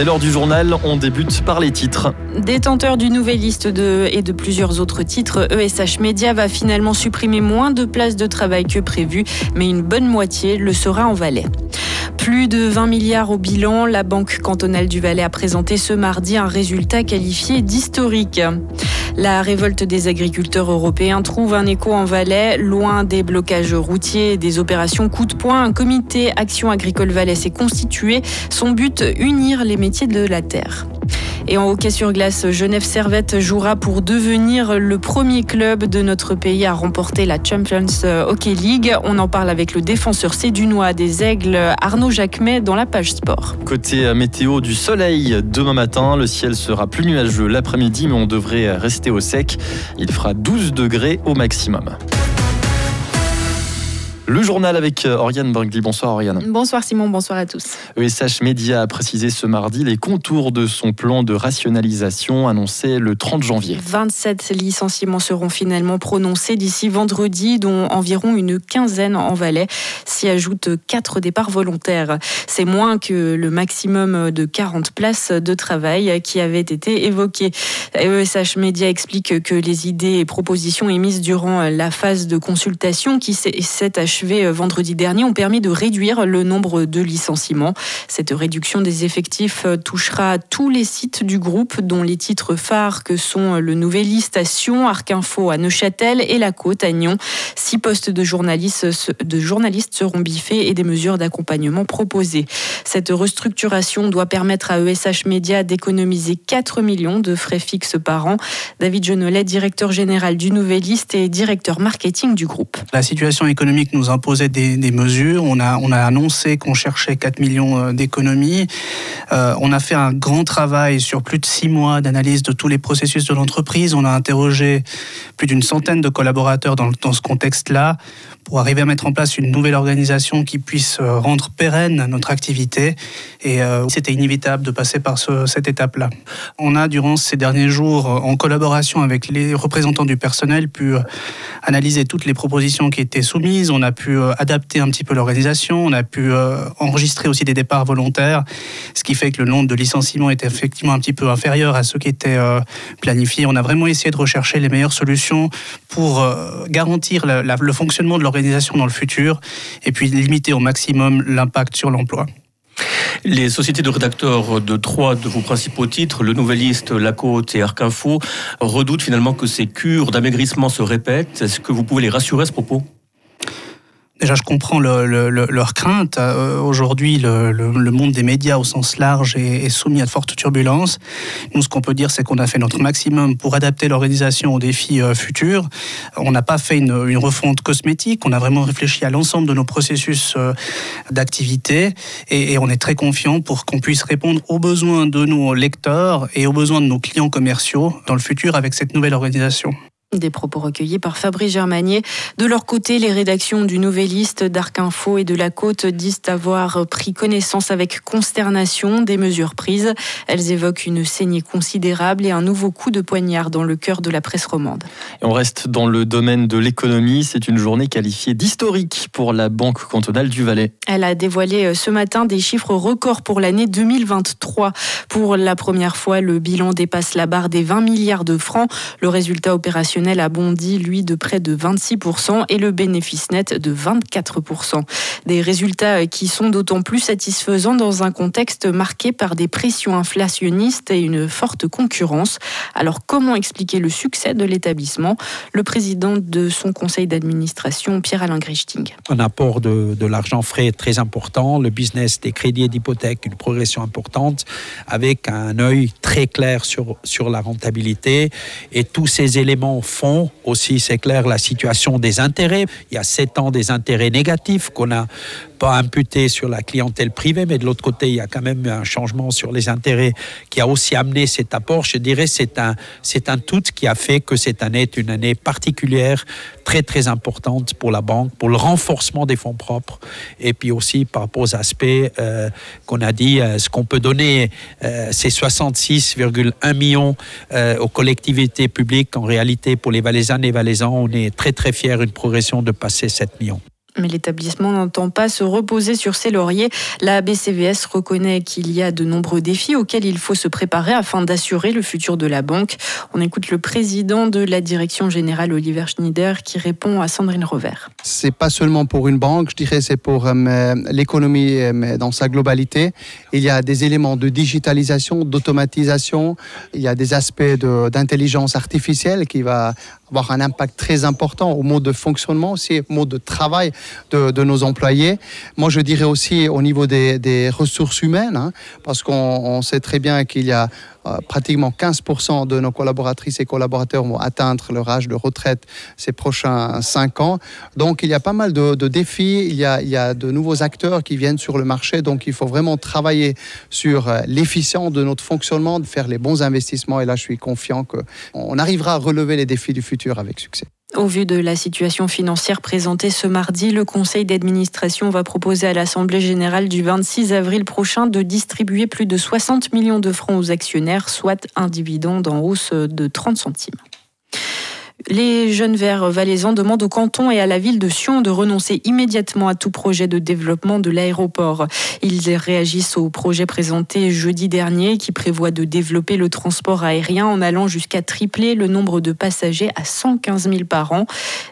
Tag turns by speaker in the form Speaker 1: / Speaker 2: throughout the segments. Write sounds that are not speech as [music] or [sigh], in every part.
Speaker 1: C'est l'heure du journal, on débute par les titres.
Speaker 2: Détenteur du Nouvelliste de, et de plusieurs autres titres, ESH Media va finalement supprimer moins de places de travail que prévu, mais une bonne moitié le sera en Valais. Plus de 20 milliards au bilan, la Banque cantonale du Valais a présenté ce mardi un résultat qualifié d'historique. La révolte des agriculteurs européens trouve un écho en Valais, loin des blocages routiers et des opérations coup de poing. Un comité Action agricole Valais s'est constitué. Son but, unir les métiers de la terre. Et en hockey sur glace, Genève Servette jouera pour devenir le premier club de notre pays à remporter la Champions Hockey League. On en parle avec le défenseur sédunois des Aigles, Arnaud Jacquemet, dans la page sport.
Speaker 1: Côté météo du soleil, demain matin, le ciel sera plus nuageux l'après-midi, mais on devrait rester au sec. Il fera 12 degrés au maximum. Le journal avec euh, Oriane Brinkley. Bonsoir Oriane.
Speaker 2: Bonsoir Simon, bonsoir à tous.
Speaker 1: ESH Média a précisé ce mardi les contours de son plan de rationalisation annoncé le 30 janvier.
Speaker 2: 27 licenciements seront finalement prononcés d'ici vendredi, dont environ une quinzaine en Valais. S'y ajoutent quatre départs volontaires. C'est moins que le maximum de 40 places de travail qui avait été évoqué. ESH Média explique que les idées et propositions émises durant la phase de consultation qui s'est achevée euh, vendredi dernier ont permis de réduire le nombre de licenciements. Cette réduction des effectifs euh, touchera tous les sites du groupe, dont les titres phares que sont le Nouvelliste à Sion, Arc Info à Neuchâtel et La Côte à Nyon. Six postes de journalistes, seront biffés et des mesures d'accompagnement proposées. Cette restructuration doit permettre à ESH Média d'économiser 4 millions de frais fixes par an. David Jenolet, directeur général du Nouvelliste et directeur marketing du groupe.
Speaker 3: La situation économique nous imposait des, mesures. On a, on a annoncé qu'on cherchait 4 millions euh, d'économies. Euh, on a fait un grand travail sur plus de 6 mois d'analyse de tous les processus de l'entreprise. On a interrogé plus d'une centaine de collaborateurs dans, ce contexte-là pour arriver à mettre en place une nouvelle organisation qui puisse euh, rendre pérenne notre activité. Et c'était inévitable de passer par ce, cette étape-là. On a, durant ces derniers jours, en collaboration avec les représentants du personnel, pu analyser toutes les propositions qui étaient soumises. On a pu adapter un petit peu l'organisation. On a pu enregistrer aussi des départs volontaires, ce qui fait que le nombre de licenciements est effectivement un petit peu inférieur à ceux qui étaient planifiés. On a vraiment essayé de rechercher les meilleures solutions pour garantir le fonctionnement de l'organisation dans le futur et puis limiter au maximum l'impact sur l'emploi.
Speaker 4: Les sociétés de rédacteurs de trois de vos principaux titres, Le Nouvelliste, La Côte et Arc Info, redoutent finalement que ces cures d'amaigrissement se répètent. Est-ce que vous pouvez les rassurer à ce propos?
Speaker 3: Déjà, je comprends le, le, leur crainte. Euh, aujourd'hui, le, le, monde des médias au sens large est, est soumis à de fortes turbulences. Nous, ce qu'on peut dire, c'est qu'on a fait notre maximum pour adapter l'organisation aux défis euh, futurs. On n'a pas fait une, une, refonte cosmétique. On a vraiment réfléchi à l'ensemble de nos processus euh, d'activité et, et, on est très confiant pour qu'on puisse répondre aux besoins de nos lecteurs et aux besoins de nos clients commerciaux dans le futur avec cette nouvelle organisation.
Speaker 2: Des propos recueillis par Fabrice Germanier. De leur côté, les rédactions du Nouvelliste, d'Arc Info et de La Côte disent avoir pris connaissance avec consternation des mesures prises. Elles évoquent une saignée considérable et un nouveau coup de poignard dans le cœur de la presse romande.
Speaker 1: Et on reste dans le domaine de l'économie. C'est une journée qualifiée d'historique pour la Banque cantonale du Valais.
Speaker 2: Elle a dévoilé euh, ce matin des chiffres records pour l'année 2023. Pour la première fois, le bilan dépasse la barre des 20 milliards de francs. Le résultat opérationnel a bondi, lui, de près de 26% et le bénéfice net de 24%. Des résultats qui sont d'autant plus satisfaisants dans un contexte marqué par des pressions inflationnistes et une forte concurrence. Alors comment expliquer le succès de l'établissement? Le président de son conseil d'administration, Pierre-Alain Grichting.
Speaker 5: Un apport de, de l'argent frais très important, le business des crédits et d'hypothèques, une progression importante, avec un œil très clair sur, sur la rentabilité. Et tous ces éléments fond aussi, c'est clair, la situation des intérêts. Il y a sept ans des intérêts négatifs qu'on n'a pas imputés sur la clientèle privée, mais de l'autre côté, il y a quand même un changement sur les intérêts qui a aussi amené cet apport. Je dirais c'est un, c'est un tout qui a fait que cette année est une année particulière, très très importante pour la banque, pour le renforcement des fonds propres, et puis aussi par rapport aux aspects euh, qu'on a dit, euh, ce qu'on peut donner, euh, c'est 66,1 millions euh, aux collectivités publiques. En réalité, pour les Valaisannes et Valaisans, on est très très fiers d'une progression de passer 7 millions.
Speaker 2: Mais l'établissement n'entend pas se reposer sur ses lauriers. La BCVS reconnaît qu'il y a de nombreux défis auxquels il faut se préparer afin d'assurer le futur de la banque. On écoute le président de la direction générale, Oliver Schneider, qui répond à Sandrine Revers.
Speaker 6: C'est pas seulement pour une banque, je dirais, c'est pour euh, l'économie euh, dans sa globalité. Il y a des éléments de digitalisation, d'automatisation. Il y a des aspects d'intelligence artificielle qui va avoir un impact très important au mode de fonctionnement, aussi au mode de travail de, nos employés. Moi, je dirais aussi au niveau des, ressources humaines, hein, parce qu'on sait très bien qu'il y a euh, pratiquement 15% de nos collaboratrices et collaborateurs vont atteindre leur âge de retraite ces prochains 5 ans. Donc il y a pas mal de, défis, il y, a, de nouveaux acteurs qui viennent sur le marché, donc il faut vraiment travailler sur euh, l'efficience de notre fonctionnement, de faire les bons investissements et là je suis confiant qu'on arrivera à relever les défis du futur avec succès.
Speaker 2: Au vu de la situation financière présentée ce mardi, le Conseil d'administration va proposer à l'Assemblée générale du 26 avril prochain de distribuer plus de 60 millions de francs aux actionnaires, soit un dividende en hausse de 30 centimes. Les jeunes verts valaisans demandent au canton et à la ville de Sion de renoncer immédiatement à tout projet de développement de l'aéroport. Ils réagissent au projet présenté jeudi dernier qui prévoit de développer le transport aérien en allant jusqu'à tripler le nombre de passagers à 115 000 par an.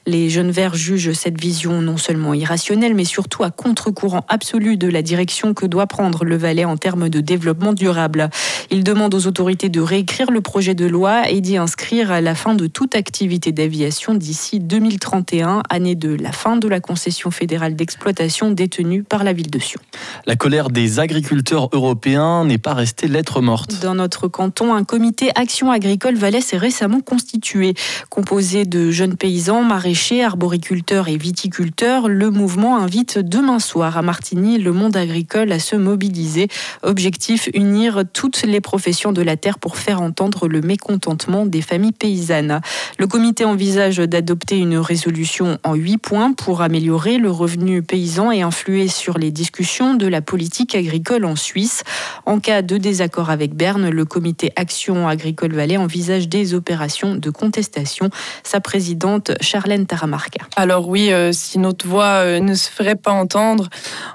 Speaker 2: Les jeunes verts jugent cette vision non seulement irrationnelle mais surtout à contre-courant absolu de la direction que doit prendre le Valais en termes de développement durable. Ils demandent aux autorités de réécrire le projet de loi et d'y inscrire la fin de toute activité d'aviation d'ici 2031, année de la fin de la concession fédérale d'exploitation détenue par la ville de Sion.
Speaker 1: La colère des agriculteurs européens n'est pas restée lettre morte.
Speaker 2: Dans notre canton, un comité Action agricole Valais s'est récemment constitué. Composé de jeunes paysans, maraîchers, arboriculteurs et viticulteurs, le mouvement invite demain soir à Martigny le monde agricole à se mobiliser. Objectif unir toutes les professions de la terre pour faire entendre le mécontentement des familles paysannes. Le comité comité envisage d'adopter une résolution en huit points pour améliorer le revenu paysan et influer sur les discussions de la politique agricole en Suisse. En cas de désaccord avec Berne, le comité Action Agricole Valais envisage des opérations de contestation. Sa présidente, Charlène Taramarca.
Speaker 7: Alors oui, euh, si notre voix euh, ne se ferait pas entendre,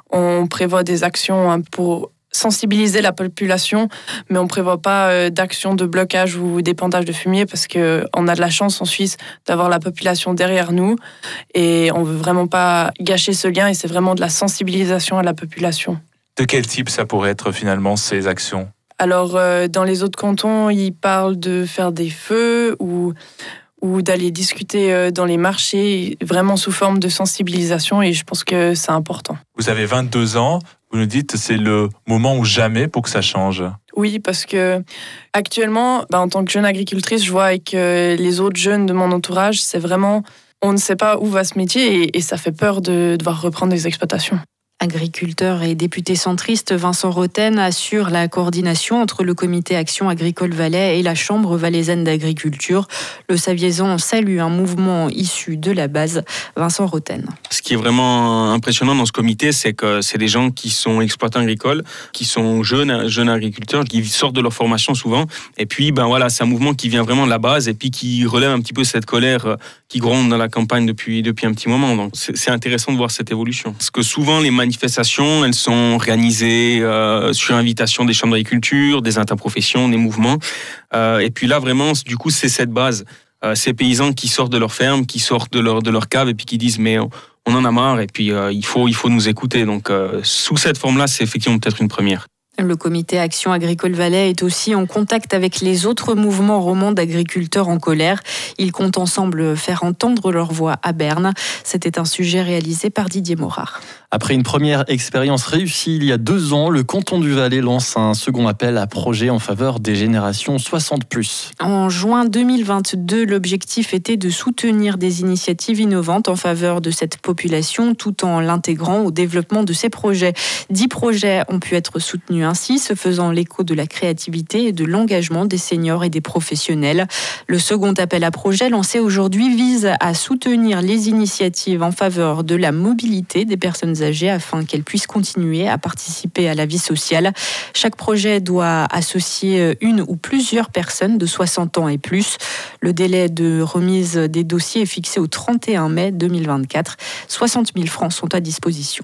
Speaker 7: on prévoit des actions hein, pour sensibiliser la population, mais on ne prévoit pas euh, d'action de blocage ou d'épandage de fumier parce qu'on a de la chance en Suisse d'avoir la population derrière nous et on veut vraiment pas gâcher ce lien et c'est vraiment de la sensibilisation à la population.
Speaker 8: De quel type ça pourrait être finalement ces actions?
Speaker 7: Alors euh, dans les autres cantons, ils parlent de faire des feux ou ou d'aller discuter euh, dans les marchés, vraiment sous forme de sensibilisation, et je pense que c'est important.
Speaker 8: Vous avez 22 ans, vous nous dites c'est le moment ou jamais pour que ça change?
Speaker 7: Oui, parce que actuellement, bah, en tant que jeune agricultrice, je vois avec les autres jeunes de mon entourage, c'est vraiment, on ne sait pas où va ce métier et, et ça fait peur de devoir reprendre des exploitations.
Speaker 2: Agriculteur et député centriste, Vincent Roten assure la coordination entre le comité Action Agricole Valais et la Chambre valaisanne d'agriculture. Le Saviezan salue un mouvement issu de la base. Vincent Roten.
Speaker 9: Ce qui est vraiment impressionnant dans ce comité, c'est que c'est des gens qui sont exploitants agricoles, qui sont jeunes, agriculteurs, qui sortent de leur formation souvent. Et puis, ben voilà, c'est un mouvement qui vient vraiment de la base et puis qui relève un petit peu cette colère euh, qui gronde dans la campagne depuis, depuis un petit moment. Donc, c'est intéressant de voir cette évolution. Parce que souvent, les manifestations, elles sont organisées euh, sur invitation des chambres d'agriculture, des interprofessions, des mouvements. Euh, et puis là, vraiment, du coup, c'est cette base. Euh, ces paysans qui sortent de leur ferme, qui sortent de leur, de cave et puis qui disent mais on en a marre et puis il, faut, il faut nous écouter. Donc sous cette forme-là, c'est effectivement peut-être une première.
Speaker 2: Le comité Action Agricole Valais est aussi en contact avec les autres mouvements romans d'agriculteurs en colère. Ils comptent ensemble faire entendre leur voix à Berne. C'était un sujet réalisé par Didier Morard.
Speaker 1: Après une première expérience réussie il y a deux ans, le canton du Valais lance un second appel à projet en faveur des générations 60+.
Speaker 2: En juin 2022, l'objectif était de soutenir des initiatives innovantes en faveur de cette population tout en l'intégrant au développement de ces projets. Dix projets ont pu être soutenus ainsi, se faisant l'écho de la créativité et de l'engagement des seniors et des professionnels. Le second appel à projet lancé aujourd'hui vise à soutenir les initiatives en faveur de la mobilité des personnes âgées afin qu'elles puissent continuer à participer à la vie sociale. Chaque projet doit associer une ou plusieurs personnes de 60 ans et plus. Le délai de remise des dossiers est fixé au 31 mai 2024. 60 000 francs sont à disposition.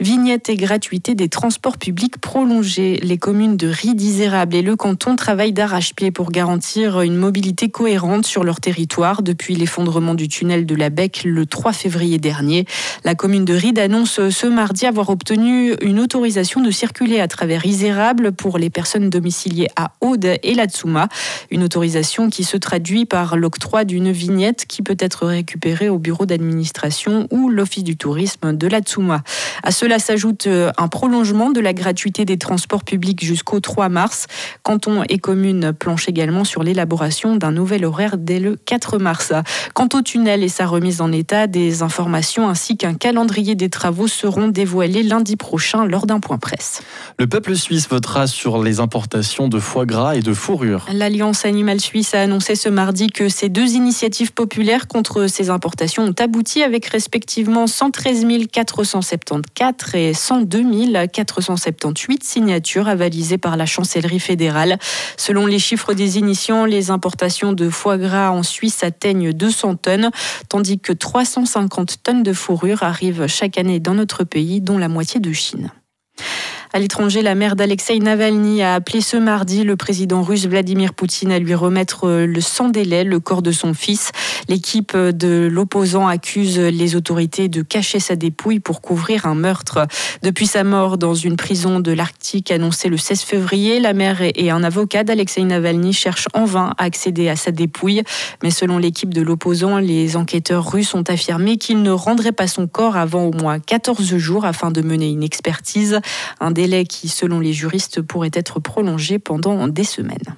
Speaker 2: Vignette et gratuité des transports publics prolongés. Les communes de Ridisérable et le canton travaillent d'arrache-pied pour garantir une mobilité cohérente sur leur territoire depuis l'effondrement du tunnel de la Bec le 3 février dernier. La commune de Ride annonce ce mardi avoir obtenu une autorisation de circuler à travers Isérable pour les personnes domiciliées à Aude et la Tsuma. Une autorisation qui se traduit par l'octroi d'une vignette qui peut être récupérée au bureau d'administration ou l'office du tourisme de la Tsuma. À cela s'ajoute euh, un prolongement de la gratuité des transports publics jusqu'au 3 mars. Canton et communes planchent également sur l'élaboration d'un nouvel horaire dès le 4 mars. Quant au tunnel et sa remise en état, des informations ainsi qu'un calendrier des travaux seront dévoilés lundi prochain lors d'un point presse.
Speaker 1: Le peuple suisse votera sur les importations de foie gras et de fourrure.
Speaker 2: L'Alliance animale suisse a annoncé ce mardi que ces deux initiatives populaires contre ces importations ont abouti avec respectivement 113 474 et 102 478 signatures avalisées par la chancellerie fédérale. Selon les chiffres des initiants, les importations de foie gras en Suisse atteignent 200 tonnes, tandis que 350 tonnes de fourrure arrivent chaque année dans notre pays, dont la moitié de Chine. À l'étranger, la mère d'Alexei Navalny a appelé ce mardi le président russe Vladimir Poutine à lui remettre euh, le sans délai le corps de son fils. L'équipe de l'opposant accuse les autorités de cacher sa dépouille pour couvrir un meurtre. Depuis sa mort dans une prison de l'Arctique annoncée le 16 février, la mère et un avocat d'Alexei Navalny cherchent en vain à accéder à sa dépouille. Mais selon l'équipe de l'opposant, les enquêteurs russes ont affirmé qu'ils ne rendraient pas son corps avant au moins 14 jours afin de mener une expertise. Un délai qui, selon les juristes, pourrait être prolongé pendant des semaines.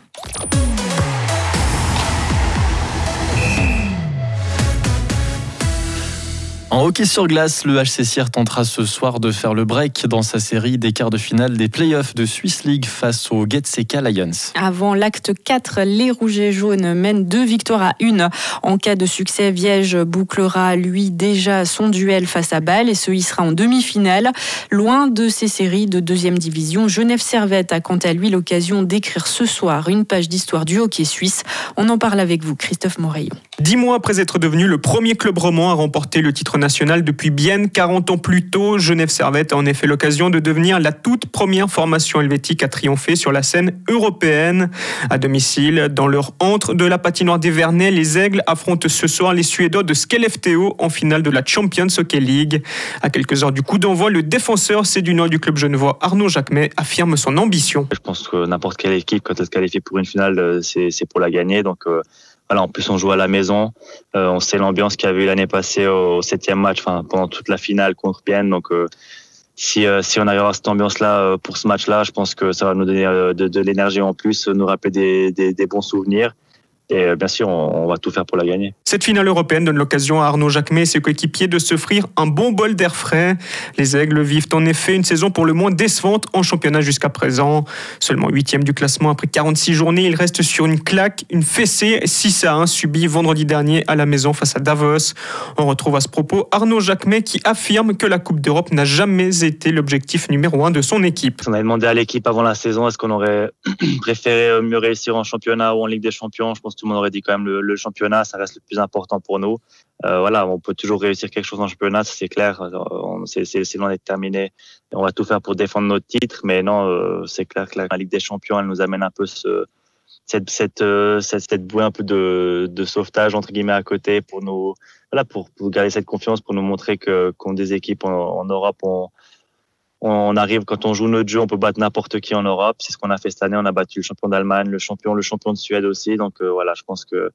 Speaker 1: En hockey sur glace, le HC Sierre tentera ce soir de faire le break dans sa série des quarts de finale des playoffs de Swiss League face aux Getseka Lions.
Speaker 2: Avant l'acte 4, les Rouges et Jaunes mènent deux victoires à une. En cas de succès, Viège bouclera lui déjà son duel face à Bâle et se hissera en demi-finale. Loin de ces séries de deuxième division, Genève Servette a quant à lui l'occasion d'écrire ce soir une page d'histoire du hockey suisse. On en parle avec vous, Christophe Moreillon.
Speaker 10: Dix mois après être devenu le premier club roman à remporter le titre national depuis bien 40 ans plus tôt, Genève Servette a en effet l'occasion de devenir la toute première formation helvétique à triompher sur la scène européenne. À domicile, dans leur antre de la patinoire des les Aigles affrontent ce soir les Suédois de Skellefteå en finale de la Champions Hockey League. À quelques heures du coup d'envoi, le défenseur nord du club genevois Arnaud Jacquemet affirme son ambition.
Speaker 11: Je pense que n'importe quelle équipe, quand elle se qualifie pour une finale, euh, c'est pour la gagner. Donc euh, voilà, en plus on joue à la maison. Euh, on sait l'ambiance qu'il y avait eu l'année passée au, septième match, enfin pendant toute la finale contre Bienne. Donc euh, si, euh, si on arrive à cette ambiance-là pour ce match-là, je pense que ça va nous donner de, de l'énergie en plus, nous rappeler des, des, des bons souvenirs. Et euh, bien sûr, on, va tout faire pour la gagner.
Speaker 10: Cette finale européenne donne l'occasion à Arnaud Jacquemet et ses coéquipiers de s'offrir un bon bol d'air frais. Les Aigles vivent en effet une saison pour le moins décevante en championnat jusqu'à présent. Seulement huitième du classement après 46 journées, ils restent sur une claque, une fessée 6 à 1 subie vendredi dernier à la maison face à Davos. On retrouve à ce propos Arnaud Jacquemet qui affirme que la Coupe d'Europe n'a jamais été l'objectif numéro un de son équipe.
Speaker 11: On avait demandé à l'équipe avant la saison est-ce qu'on aurait [clears throat] préféré mieux réussir en championnat ou en Ligue des Champions? Je pense tout le monde aurait dit quand même le, le championnat, ça reste le plus important pour nous. Euh, voilà, on peut toujours réussir quelque chose en championnat, c'est clair. C'est loin d'être terminé. On va tout faire pour défendre notre titre, mais non, euh, c'est clair que la Ligue des Champions, elle nous amène un peu ce, cette, cette, euh, cette, cette bouée un peu de, de sauvetage entre guillemets à côté pour nous, voilà, pour, garder cette confiance, pour nous montrer que contre des équipes en, en Europe, on, on arrive quand on joue notre jeu, on peut battre n'importe qui en Europe. C'est ce qu'on a fait cette année. On a battu le champion d'Allemagne, le champion, le champion de Suède aussi. Donc euh, voilà, je pense que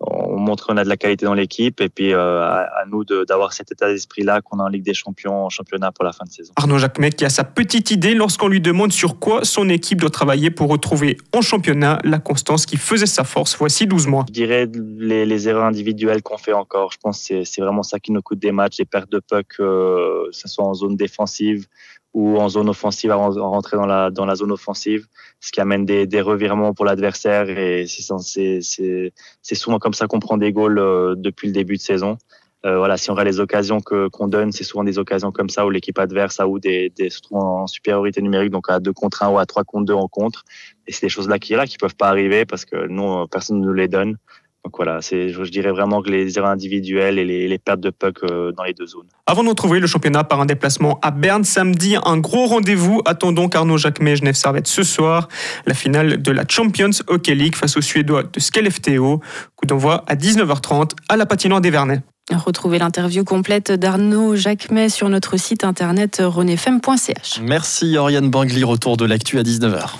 Speaker 11: on montre qu'on a de la qualité dans l'équipe et puis euh, à, nous d'avoir cet état d'esprit-là qu'on a en Ligue des Champions, en championnat pour la fin de saison.
Speaker 10: Arnaud Jacquemet qui a sa petite idée lorsqu'on lui demande sur quoi son équipe doit travailler pour retrouver en championnat la constance qui faisait sa force voici 12 mois.
Speaker 11: Je dirais les, les erreurs individuelles qu'on fait encore. Je pense que c'est vraiment ça qui nous coûte des matchs, des pertes de puck, euh, que ce soit en zone défensive ou en zone offensive à rentrer dans la, dans la zone offensive, ce qui amène des, des revirements pour l'adversaire et c'est souvent comme ça qu'on prend des goals euh, depuis le début de saison. Euh, voilà, si on regarde les occasions que qu'on donne, c'est souvent des occasions comme ça où l'équipe adverse a ou des, des se trouve en supériorité numérique, donc à 2 contre 1 ou à 3 contre 2 en contre. Et c'est des choses là qui là qui peuvent pas arriver parce que nous personne ne nous les donne. Donc voilà, c'est, je dirais vraiment que les erreurs individuelles et les, pertes de puck euh, dans les deux zones.
Speaker 10: Avant de retrouver le championnat par un déplacement à Berne samedi, un gros rendez-vous. attend donc Arnaud Jacquemet, Genève Servette ce soir. La finale de la Champions Hockey League face aux Suédois de Skellefteå. Coup d'envoi à 19h30 à la patinoire des Vernets.
Speaker 2: Retrouvez l'interview complète d'Arnaud Jacquemet sur notre site internet renefem.ch.
Speaker 1: Merci Oriane Bangli, retour de l'actu à 19h.